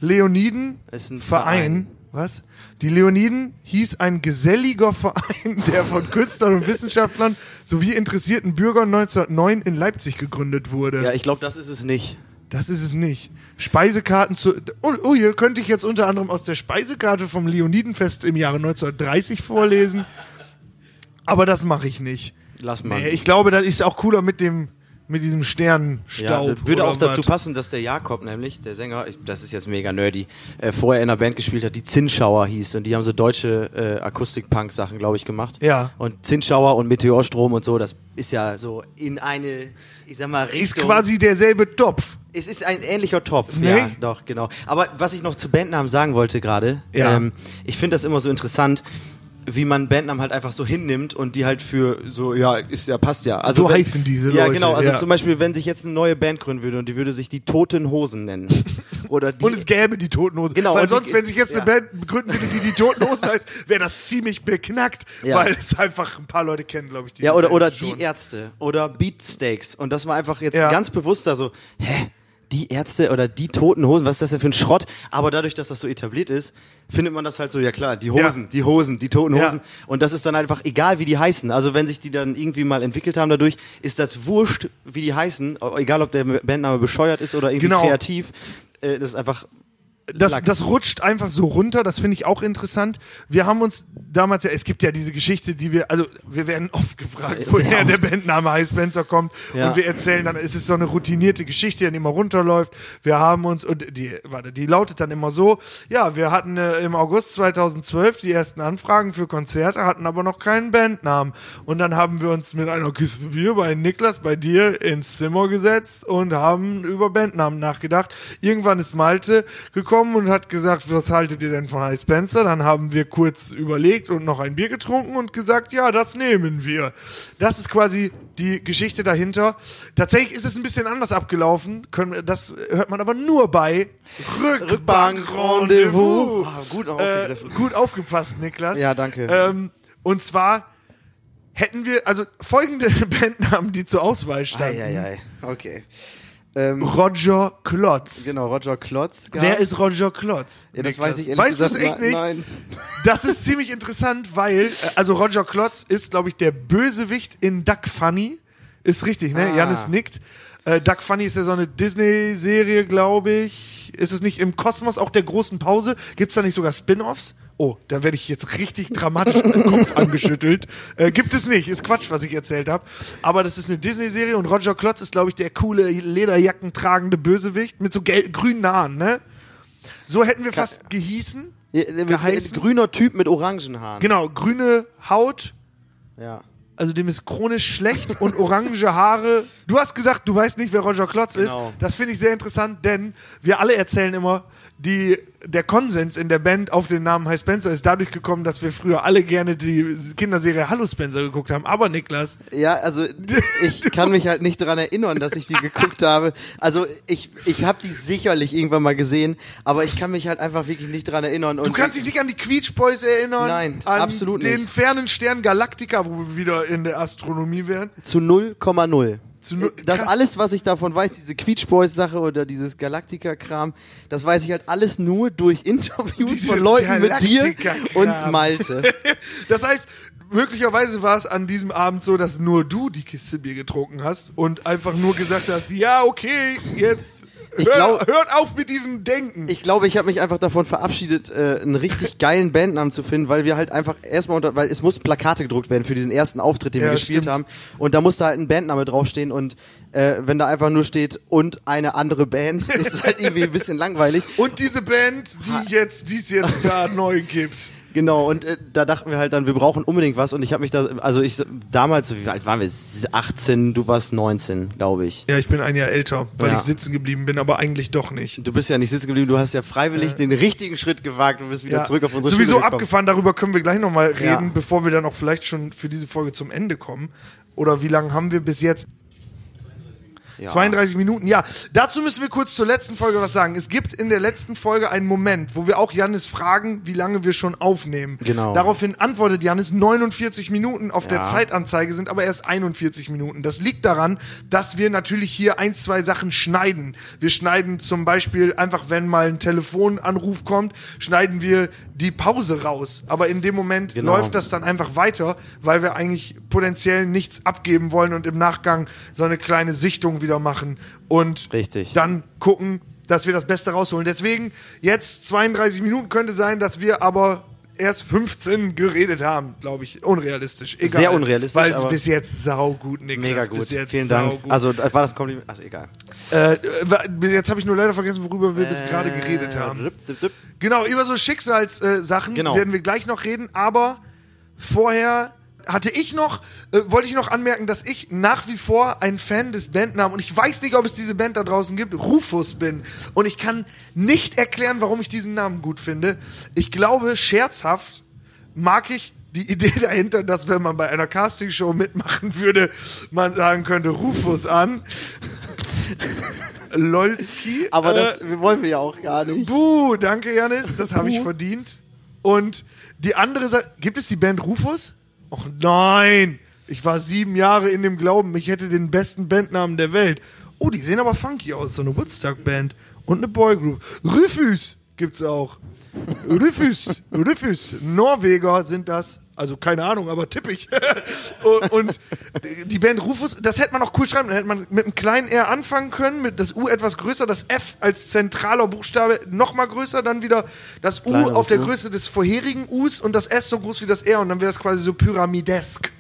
Leoniden Ist ein Verein. Was? Die Leoniden hieß ein geselliger Verein, der von Künstlern und Wissenschaftlern sowie interessierten Bürgern 1909 in Leipzig gegründet wurde. Ja, ich glaube, das ist es nicht. Das ist es nicht. Speisekkarten zu. Oh, oh, hier könnte ich jetzt unter anderem aus der Speisekarte vom Leonidenfest im Jahre 1930 vorlesen. Aber das mache ich nicht. Lass mal. Nee, ich glaube, das ist auch cooler mit dem mit diesem Ja, Sternenstaub. das würde auch dazu was. passen, dass der Jakob nämlich, der Sänger, ich, das ist jetzt mega nerdy, äh, vorher in einer Band gespielt hat, die Zinnschauer hieß und die haben so deutsche äh, Akustik-Punk-Sachen, glaube ich, gemacht. Ja. Und Zinnschauer und Meteorstrom und so, das ist ja so in eine, ich sag mal, Richtung. Ist quasi derselbe Topf. Es ist ein ähnlicher Topf, Nee? ja, doch, genau. Aber was ich noch zu Bandnamen sagen wollte gerade, Ja. ähm, ich finde das immer so interessant, wie man Bandnamen halt einfach so hinnimmt und die halt für so, ja, ist ja, passt ja. Also So wenn, heißen diese Ja, Leute, genau. Also ja. zum Beispiel, wenn sich jetzt eine neue Band gründen würde und die würde sich die Toten Hosen nennen. Oder die. Und es gäbe die Toten Hosen. Genau, Weil und die- sonst, wenn sich jetzt eine ja. Band gründen würde, die die Toten Hosen heißt, wäre das ziemlich beknackt, Ja. weil es einfach ein paar Leute kennen, glaube ich. diese ja, oder, Band oder schon. die Ärzte. Oder Beatsteaks. Und das war einfach jetzt Ja. ganz bewusst da so, hä? Die Ärzte oder die toten Hosen, was ist das denn für ein Schrott? Aber dadurch, dass das so etabliert ist, findet man das halt so, ja klar, die Hosen, Ja. die Hosen, die toten Ja. Hosen. Und das ist dann einfach egal, wie die heißen. Also wenn sich die dann irgendwie mal entwickelt haben dadurch, ist das wurscht, wie die heißen. Egal, ob der Bandname bescheuert ist oder irgendwie Genau. kreativ. Äh, Das ist einfach das, Lachs. das rutscht einfach so runter, das finde ich auch interessant. Wir haben uns damals ja, es gibt ja diese Geschichte, die wir, also wir werden oft gefragt, Sehr woher oft. der Bandname High Spencer kommt Ja. und wir erzählen dann, es ist so eine routinierte Geschichte, die dann immer runterläuft. Wir haben uns, und die, warte, die lautet dann immer so, ja, wir hatten äh, im August 2012 die ersten Anfragen für Konzerte, hatten aber noch keinen Bandnamen. Und dann haben wir uns mit einer Kiste Bier bei Niklas, bei dir ins Zimmer gesetzt und haben über Bandnamen nachgedacht. Irgendwann ist Malte gekommen und hat gesagt, was haltet ihr denn von High Spencer? Dann haben wir kurz überlegt und noch ein Bier getrunken und gesagt, ja, das nehmen wir. Das ist quasi die Geschichte dahinter. Tatsächlich ist es ein bisschen anders abgelaufen. Das hört man aber nur bei Rückbank Rendezvous. Ah, gut Äh, aufgegriffen. gut aufgepasst, Niklas. Ja, danke. Ähm, und zwar hätten wir, also folgende Bandnamen, die zur Auswahl standen. Eieiei. Okay. Ähm, Roger Klotz. genau, Roger Klotz. Wer gehabt. ist Roger Klotz? Ja, das Niklas? weiß ich ehrlich Weißt du es echt nicht? Nein. Das ist ziemlich interessant, weil, äh, also Roger Klotz ist, glaube ich, der Bösewicht in Duck Funny. Ist richtig, ne? Ah. Janis nickt. Äh, Duck Funny ist ja so eine Disney-Serie, glaube ich. Ist es nicht im Kosmos auch der großen Pause? Gibt's da nicht sogar Spin-Offs? Oh, da werde ich jetzt richtig dramatisch dem Kopf angeschüttelt. Äh, gibt es nicht, ist Quatsch, was ich erzählt habe. Aber das ist eine Disney-Serie und Roger Klotz ist, glaube ich, der coole Lederjacken tragende Bösewicht mit so gelb grünen Haaren, ne? So hätten wir fast gehießen. Ja, der- Geheißen? Grüner Typ mit orangen Haaren. Genau, grüne Haut, Ja. Also dem ist chronisch schlecht und orange Haare. Du hast gesagt, du weißt nicht, wer Roger Klotz Genau. ist. Das finde ich sehr interessant, denn wir alle erzählen immer, die, der Konsens in der Band auf den Namen High Spencer ist dadurch gekommen, dass wir früher alle gerne die Kinderserie Hallo Spencer geguckt haben. Aber Niklas, Ja, also ich kann mich halt nicht daran erinnern, dass ich die geguckt habe. Also ich, ich habe die sicherlich irgendwann mal gesehen, aber ich kann mich halt einfach wirklich nicht daran erinnern. Und du kannst dich nicht an die Queech Boys erinnern? Nein, an absolut den nicht. fernen Stern Galactica, wo wir wieder in der Astronomie wären. zu 0,0. Null- Das alles, was ich davon weiß, diese Queech Boys Sache oder dieses Galactica-Kram, das weiß ich halt alles nur durch Interviews Dieses von Leuten mit dir und Malte. Das heißt, möglicherweise war es an diesem Abend so, dass nur du die Kiste Bier getrunken hast und einfach nur gesagt hast, ja, okay, jetzt Ich hört, glaub- hört auf mit diesem Denken. Ich glaube, ich habe mich einfach davon verabschiedet, äh, einen richtig geilen Bandnamen zu finden, weil wir halt einfach erstmal unter, weil es muss Plakate gedruckt werden für diesen ersten Auftritt, den Ja, wir gespielt stimmt. haben. Und da musste halt ein Bandname draufstehen und äh, wenn da einfach nur steht und eine andere Band, ist es halt irgendwie ein bisschen langweilig. und diese Band, die jetzt, die es jetzt da neu gibt. Genau, und äh, da dachten wir halt dann, wir brauchen unbedingt was und ich habe mich da, also ich damals, wie alt waren wir? 18, du warst 19, glaube ich. Ja, ich bin ein Jahr älter, weil Ja. ich sitzen geblieben bin, aber eigentlich doch nicht. Du bist ja nicht sitzen geblieben, du hast ja freiwillig den richtigen Schritt gewagt und bist wieder Ja. zurück auf unsere Sowieso abgefahren, darüber können wir gleich nochmal reden, Ja. bevor wir dann auch vielleicht schon für diese Folge zum Ende kommen. Oder wie lange haben wir bis jetzt? Ja. 32 Minuten, ja. Dazu müssen wir kurz zur letzten Folge was sagen. Es gibt in der letzten Folge einen Moment, wo wir auch Jannis fragen, wie lange wir schon aufnehmen. Genau. Daraufhin antwortet Jannis, 49 Minuten auf der Ja. Zeitanzeige sind aber erst 41 Minuten. Das liegt daran, dass wir natürlich hier ein, zwei Sachen schneiden. Wir schneiden zum Beispiel einfach, wenn mal ein Telefonanruf kommt, schneiden wir die Pause raus. Aber in dem Moment Genau. läuft das dann einfach weiter, weil wir eigentlich potenziell nichts abgeben wollen und im Nachgang so eine kleine Sichtung wieder machen und Richtig. dann gucken, dass wir das Beste rausholen. Deswegen jetzt 32 Minuten könnte sein, dass wir aber erst 15 geredet haben, glaube ich. Unrealistisch. Egal. Sehr unrealistisch, Weil aber- bis jetzt saugut, Niklas. Mega gut. Bis jetzt Vielen Dank. Also äh, war das Kompliment? Also egal. äh, jetzt habe ich nur leider vergessen, worüber wir bis gerade geredet haben. Dip, dip, dip. Genau, über so Schicksalssachen äh, Genau. werden wir gleich noch reden, aber vorher hatte ich noch, äh, wollte ich noch anmerken, dass ich nach wie vor ein Fan des Bandnamen und ich weiß nicht, ob es diese Band da draußen gibt, Rufus bin. Und ich kann nicht erklären, warum ich diesen Namen gut finde. Ich glaube, scherzhaft mag ich die Idee dahinter, dass wenn man bei einer Castingshow mitmachen würde, man sagen könnte, Rufus an. Lolski. Aber Äh, das wollen wir ja auch gar nicht. Buh, danke Janis, das habe ich verdient. Und die andere Sache, gibt es die Band Rufus? Och nein, ich war sieben Jahre in dem Glauben, ich hätte den besten Bandnamen der Welt. Oh, die sehen aber funky aus, so eine Woodstock-Band und eine Boygroup. Rufus gibt's auch. Rufus, Rufus, Norweger sind das. Also keine Ahnung, aber tippig. und, und die Band Rufus, das hätte man auch cool schreiben. Dann hätte man mit einem kleinen R anfangen können, mit das U etwas größer, das F als zentraler Buchstabe noch mal größer, dann wieder das U Kleineres, auf der ne? Größe des vorherigen Us und das S so groß wie das R und dann wäre das quasi so pyramidesk.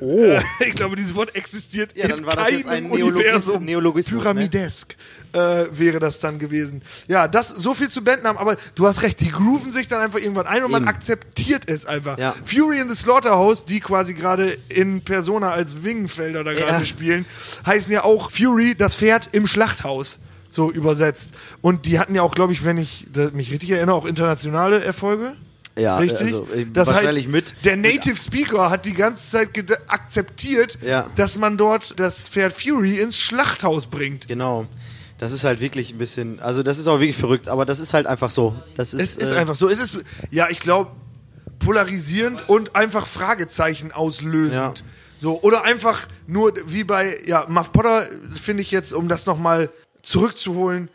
Oh. Ich glaube, dieses Wort existiert Ja, dann in war das jetzt ein Universum. Neologismus- ne? Pyramidesk äh, wäre das dann gewesen. Ja, das so viel zu Bandnamen, aber du hast recht, die grooven sich dann einfach irgendwann ein und man Eben. akzeptiert es einfach. Ja. Fury in the Slaughterhouse, die quasi gerade in Persona als Wingenfelder da gerade Ja. spielen, heißen ja auch Fury, das Pferd im Schlachthaus. So übersetzt. Und die hatten ja auch, glaube ich, wenn ich mich richtig erinnere, auch internationale Erfolge. Ja, Richtig? also, äh, das wahrscheinlich heißt, mit. Der Native Speaker hat die ganze Zeit akzeptiert, Ja. dass man dort das Pferd Fury ins Schlachthaus bringt. Genau. Das ist halt wirklich ein bisschen, also das ist auch wirklich verrückt, aber das ist halt einfach so. Das ist, Es ist äh, einfach so. Es ist, ja, ich glaube, polarisierend und einfach Fragezeichen auslösend. Ja. So, oder einfach nur wie bei, ja, Muff Potter finde ich jetzt, um das nochmal zurückzuholen,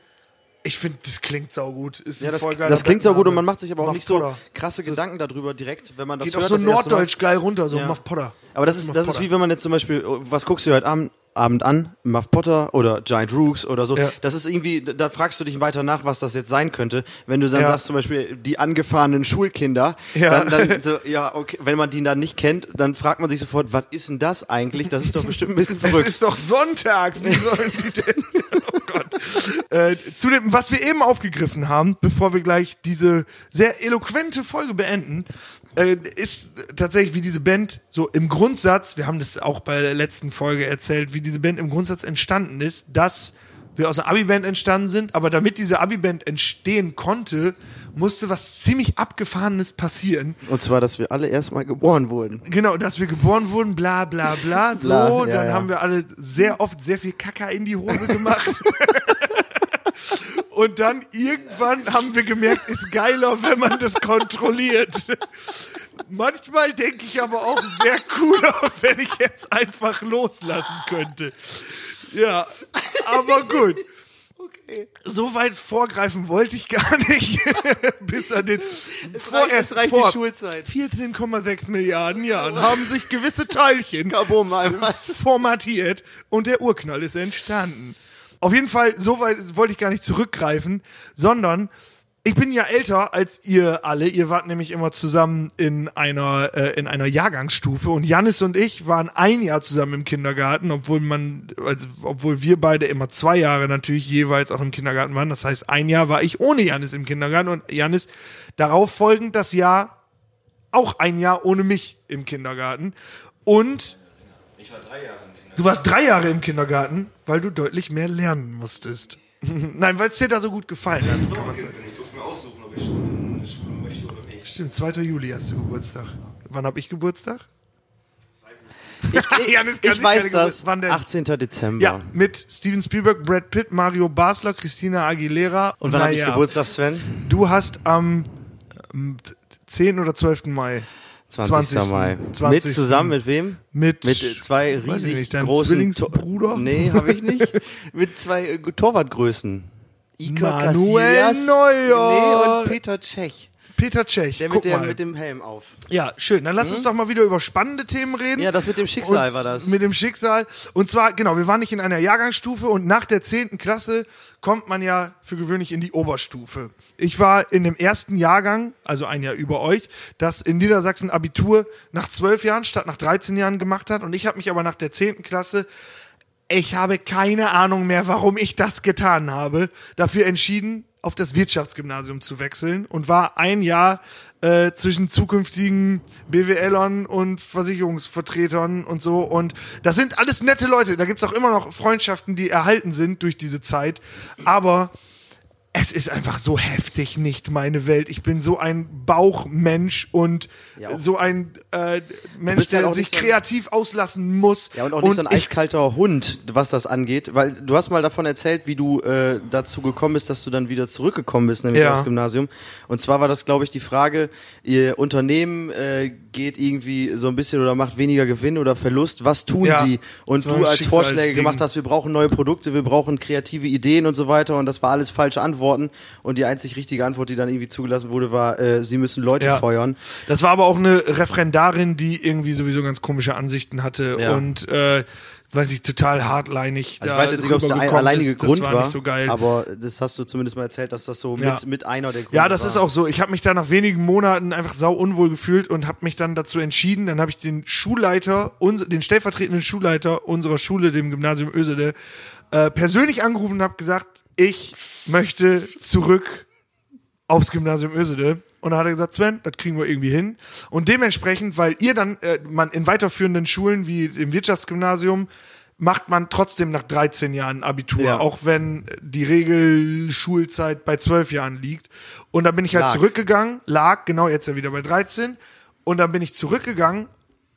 ich finde, das klingt saugut. Ist Ja, das, voll das klingt so gut Bandname. und man macht sich aber auch Muff nicht so Potter. krasse Gedanken darüber direkt, wenn man das Geht auch hört. so das erste Mal. norddeutsch geil runter, so Ja. Muff Potter. Aber das ist, Muff das ist wie wenn man jetzt zum Beispiel, oh, was guckst du heute Abend, Abend an? Muff Potter oder Giant Rooks oder so. Ja. Das ist irgendwie, da- fragst du dich weiter nach, was das jetzt sein könnte. Wenn du dann Ja. sagst zum Beispiel, die angefahrenen Schulkinder, Ja. dann, dann so, ja, okay, wenn man die dann nicht kennt, dann fragt man sich sofort, was ist denn das eigentlich? Das ist doch bestimmt ein bisschen Es verrückt. ist doch Sonntag. Wie sollen die denn? Oh Gott. Gott. Äh, zu dem, was wir eben aufgegriffen haben, bevor wir gleich diese sehr eloquente Folge beenden, äh, ist tatsächlich, wie diese Band so im Grundsatz, wir haben das auch bei der letzten Folge erzählt, wie diese Band im Grundsatz entstanden ist, dass wir aus einer Abi-Band entstanden sind, aber damit diese Abi-Band entstehen konnte, musste was ziemlich Abgefahrenes passieren. Und zwar, dass wir alle erstmal geboren wurden. Genau, dass wir geboren wurden, bla bla bla, so, Bla, ja, dann ja. haben wir alle sehr oft sehr viel Kacker in die Hose gemacht. Und dann irgendwann haben wir gemerkt, ist geiler, wenn man das kontrolliert. Manchmal denke ich aber auch, wäre cooler, wenn ich jetzt einfach loslassen könnte. Ja, aber gut. So weit vorgreifen wollte ich gar nicht. Bis an den reicht- es reicht die vor Schulzeit. 14,6 Milliarden Jahren haben sich gewisse Teilchen formatiert und der Urknall ist entstanden. Auf jeden Fall, so weit wollte ich gar nicht zurückgreifen, sondern ich bin ja älter als ihr alle. Ihr wart nämlich immer zusammen in einer äh, in einer Jahrgangsstufe und Janis und ich waren ein Jahr zusammen im Kindergarten, obwohl man also obwohl wir beide immer zwei Jahre natürlich jeweils auch im Kindergarten waren. Das heißt, ein Jahr war ich ohne Janis im Kindergarten und Janis darauf folgend das Jahr auch ein Jahr ohne mich im Kindergarten und Du warst drei Jahre im Kindergarten, weil du deutlich mehr lernen musstest. Nein, weil es dir da so gut gefallen hat. kann man sagen. Ich durfte mir aussuchen, ob ich Stunden möchte oder nicht. Stimmt, 2. Juli hast du Geburtstag. Wann hab ich Geburtstag? Ich, Janis kann ich weiß das. Wann denn? 18. Dezember. Ja, mit Steven Spielberg, Brad Pitt, Mario Basler, Christina Aguilera. Und wann habe ich Naja, Geburtstag, Sven? Du hast am ähm, 10. oder 12. Mai 20. 20. Mai. 20.. Mit zusammen mit wem? mit, Mit zwei riesig nicht, großen Zwillingsbruder? Nee, habe ich nicht. mit zwei äh, Torwartgrößen. Iker Manuel Casillas. Neuer. Nee, und Peter Tschech. Peter Tschech. Der Guck mit, der, mal. mit dem Helm auf. Ja, schön. Dann lass uns doch mal wieder über spannende Themen reden. Ja, das mit dem Schicksal und war das. Mit dem Schicksal. Und zwar, genau, wir waren nicht in einer Jahrgangsstufe und nach der 10. Klasse kommt man ja für gewöhnlich in die Oberstufe. Ich war in dem ersten Jahrgang, also ein Jahr über euch, das in Niedersachsen Abitur nach 12 Jahren statt nach 13 Jahren gemacht hat. Und ich habe mich aber nach der 10. Klasse ich habe keine Ahnung mehr, warum ich das getan habe, dafür entschieden, auf das Wirtschaftsgymnasium zu wechseln und war ein Jahr äh, zwischen zukünftigen BWLern und Versicherungsvertretern und so. Und das sind alles nette Leute. Da gibt's auch immer noch Freundschaften, die erhalten sind durch diese Zeit. Aber es ist einfach so heftig nicht meine Welt. Ich bin so ein Bauchmensch und Ja, so ein äh, Mensch, der auch sich so kreativ auslassen muss. Ja, und auch nicht so ein eiskalter Hund, was das angeht. Weil du hast mal davon erzählt, wie du äh, dazu gekommen bist, dass du dann wieder zurückgekommen bist, nämlich Ja. aufs Gymnasium. Und zwar war das, glaube ich, die Frage, ihr Unternehmen äh, geht irgendwie so ein bisschen oder macht weniger Gewinn oder Verlust. Was tun Ja, sie? Und du als Vorschläge gemacht hast, wir brauchen neue Produkte, wir brauchen kreative Ideen und so weiter. Und das war alles falsche Antworten. Und die einzig richtige Antwort, die dann irgendwie zugelassen wurde, war, äh, sie müssen Leute Ja. feuern. Das war aber auch eine Referendarin, die irgendwie sowieso ganz komische Ansichten hatte Ja. und äh, weiß ich, total hardlinig. Also ich weiß jetzt nicht, ob es der alleinige ist. Grund das war, war. Nicht so geil. aber das hast du zumindest mal erzählt, dass das so Ja. mit, mit einer der Gründe Ja, das war. ist auch so. Ich habe mich da nach wenigen Monaten einfach sau unwohl gefühlt und habe mich dann dazu entschieden. Dann habe ich den Schulleiter, den stellvertretenden Schulleiter unserer Schule, dem Gymnasium Ösede, äh, persönlich angerufen und habe gesagt, ich möchte zurück aufs Gymnasium Ösede. Und dann hat er gesagt, Sven, das kriegen wir irgendwie hin. Und dementsprechend, weil ihr dann, äh, man in weiterführenden Schulen wie im Wirtschaftsgymnasium, macht man trotzdem nach 13 Jahren Abitur, Ja. auch wenn die Regelschulzeit bei 12 Jahren liegt. Und dann bin ich halt Lag. zurückgegangen, lag, genau, jetzt ja wieder bei 13. Und dann bin ich zurückgegangen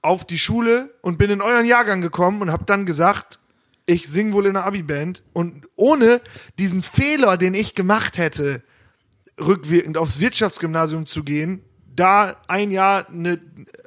auf die Schule und bin in euren Jahrgang gekommen und habe dann gesagt, ich sing wohl in einer Abi-Band. Und ohne diesen Fehler, den ich gemacht hätte, rückwirkend aufs Wirtschaftsgymnasium zu gehen, da ein Jahr eine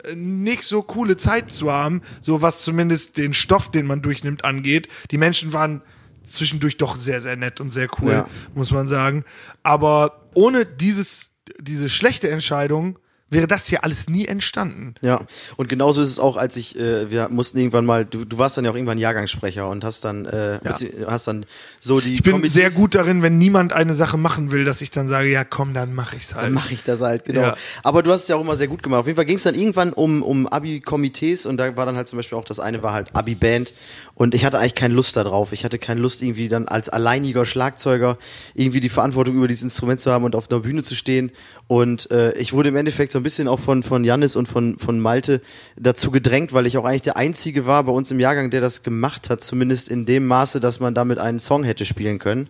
äh, nicht so coole Zeit zu haben, so was zumindest den Stoff, den man durchnimmt, angeht. Die Menschen waren zwischendurch doch sehr, sehr nett und sehr cool, Ja. muss man sagen. Aber ohne dieses, diese schlechte Entscheidung wäre das hier alles nie entstanden. Ja, und genauso ist es auch, als ich, äh, wir mussten irgendwann mal, du, du warst dann ja auch irgendwann Jahrgangssprecher und hast dann, äh, Ja. hast dann so die Ich bin Committees- sehr gut darin, wenn niemand eine Sache machen will, dass ich dann sage, ja komm, dann mache ich's halt. Dann mache ich das halt, genau. Ja. Aber du hast es ja auch immer sehr gut gemacht. Auf jeden Fall ging es dann irgendwann um, um Abi-Komitees und da war dann halt zum Beispiel auch das eine war halt Abi-Band und ich hatte eigentlich keine Lust darauf. Ich hatte keine Lust irgendwie dann als alleiniger Schlagzeuger irgendwie die Verantwortung über dieses Instrument zu haben und auf einer Bühne zu stehen und äh, ich wurde im Endeffekt so ein bisschen auch von, von Jannis und von, von Malte dazu gedrängt, weil ich auch eigentlich der Einzige war bei uns im Jahrgang, der das gemacht hat, zumindest in dem Maße, dass man damit einen Song hätte spielen können.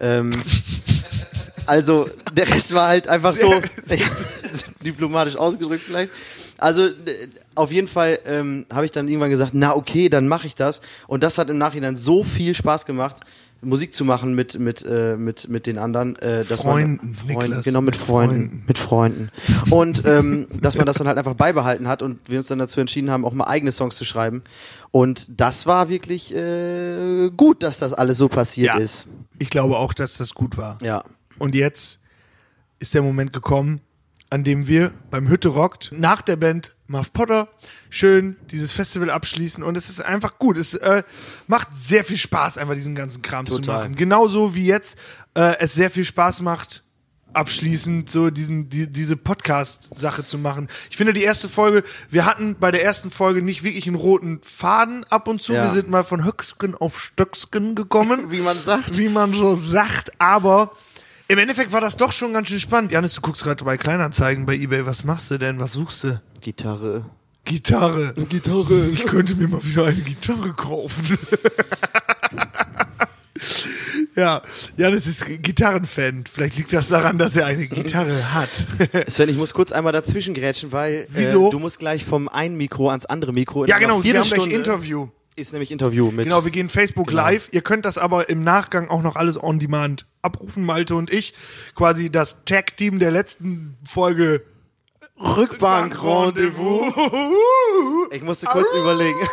Ähm, also der Rest war halt einfach so diplomatisch ausgedrückt vielleicht. Also äh, auf jeden Fall ähm, habe ich dann irgendwann gesagt, na okay, dann mache ich das. Und das hat im Nachhinein so viel Spaß gemacht, Musik zu machen mit mit äh, mit mit den anderen, äh, dass Freunden, man Niklas, genau mit, mit Freunden, Freunden. mit Freunden und ähm, dass man das dann halt einfach beibehalten hat und wir uns dann dazu entschieden haben, auch mal eigene Songs zu schreiben. Und das war wirklich äh, gut, dass das alles so passiert ist. Ich glaube auch, dass das gut war. Ja, Und jetzt ist der Moment gekommen, an dem wir beim Hütte rockt nach der Band Muff Potter schön dieses Festival abschließen und es ist einfach gut. Es äh, macht sehr viel Spaß, einfach diesen ganzen Kram zu Total. machen. Genauso wie jetzt äh, es sehr viel Spaß macht, abschließend so diesen, die, diese Podcast-Sache zu machen. Ich finde die erste Folge, wir hatten bei der ersten Folge nicht wirklich einen roten Faden ab und zu. Ja. Wir sind mal von Höcksken auf Stöcksken gekommen. Wie man sagt. Wie man so sagt, aber im Endeffekt war das doch schon ganz schön spannend. Janis, du guckst gerade bei Kleinanzeigen bei Ebay. Was machst du denn? Was suchst du? Gitarre. Gitarre. Gitarre. Ich könnte mir mal wieder eine Gitarre kaufen. ja, Janis ist Gitarrenfan. Vielleicht liegt das daran, dass er eine Gitarre hat. Sven, ich muss kurz einmal dazwischen grätschen, weil Wieso? Äh, du musst gleich vom einen Mikro ans andere Mikro. In ja, genau. Wir haben gleich Interview. Ist nämlich Interview mit. Genau, wir gehen Facebook Genau. live. Ihr könnt das aber im Nachgang auch noch alles on demand abrufen, Malte und ich. Quasi das Tag-Team der letzten Folge Rückbank-Rendezvous. Ich musste kurz überlegen.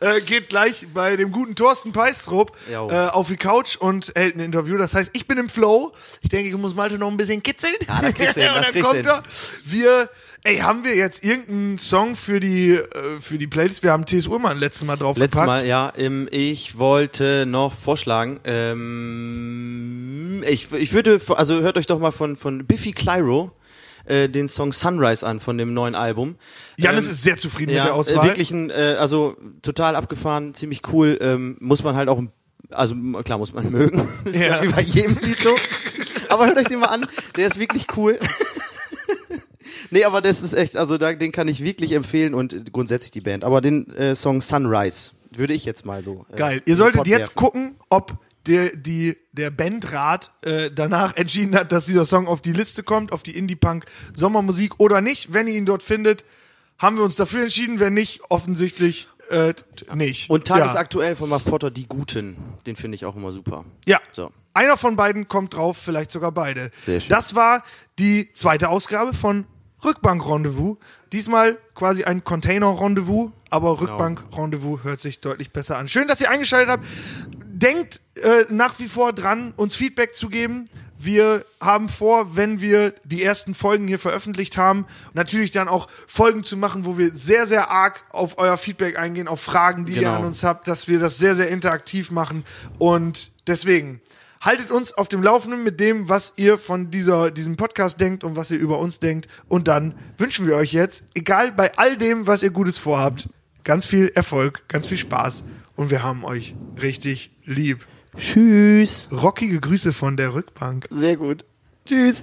äh, geht gleich bei dem guten Thorsten Peistrup äh, auf die Couch und hält ein Interview. Das heißt, ich bin im Flow. Ich denke, ich muss Malte noch ein bisschen kitzeln. Ja, das kriegst du hin, und dann kommt er. Wir, ey, haben wir jetzt irgendeinen Song für die, äh, für die Playlist? Wir haben T.S. Ullmann letztes Mal drauf Letztes gepackt. Mal, ja, ich wollte noch vorschlagen, ähm, ich, ich würde, also hört euch doch mal von, von Biffy Clyro äh, den Song Sunrise an von dem neuen Album. Janis Ähm, ist sehr zufrieden ja, mit der Auswahl. Äh, wirklich ein, äh, also total abgefahren, ziemlich cool. Ähm, muss man halt auch, also klar muss man mögen. Das ist ja. Ja. wie bei jedem Lied so. Aber hört euch den mal an, der ist wirklich cool. nee, aber das ist echt, also da, den kann ich wirklich empfehlen und grundsätzlich die Band. Aber den äh, Song Sunrise würde ich jetzt mal so. Äh, Geil. Ihr solltet jetzt gucken, ob der, die, der Bandrat äh, danach entschieden hat, dass dieser Song auf die Liste kommt, auf die Indie-Punk Sommermusik oder nicht. Wenn ihr ihn dort findet, haben wir uns dafür entschieden. Wenn nicht, offensichtlich äh, nicht. Und ja. tagesaktuell von Muff Potter, die Guten. Den finde ich auch immer super. Ja. So. Einer von beiden kommt drauf, vielleicht sogar beide. Sehr schön. Das war die zweite Ausgabe von Rückbank-Rendezvous. Diesmal quasi ein Container-Rendezvous, aber Genau. Rückbank-Rendezvous hört sich deutlich besser an. Schön, dass ihr eingeschaltet habt. Denkt äh, nach wie vor dran, uns Feedback zu geben. Wir haben vor, wenn wir die ersten Folgen hier veröffentlicht haben, natürlich dann auch Folgen zu machen, wo wir sehr, sehr arg auf euer Feedback eingehen, auf Fragen, die ihr Genau. an uns habt, dass wir das sehr, sehr interaktiv machen. Und deswegen haltet uns auf dem Laufenden mit dem, was ihr von dieser, diesem Podcast denkt und was ihr über uns denkt. Und dann wünschen wir euch jetzt, egal bei all dem, was ihr Gutes vorhabt, ganz viel Erfolg, ganz viel Spaß. Und wir haben euch richtig lieb. Tschüss. Rockige Grüße von der Rückbank. Sehr gut. Tschüss.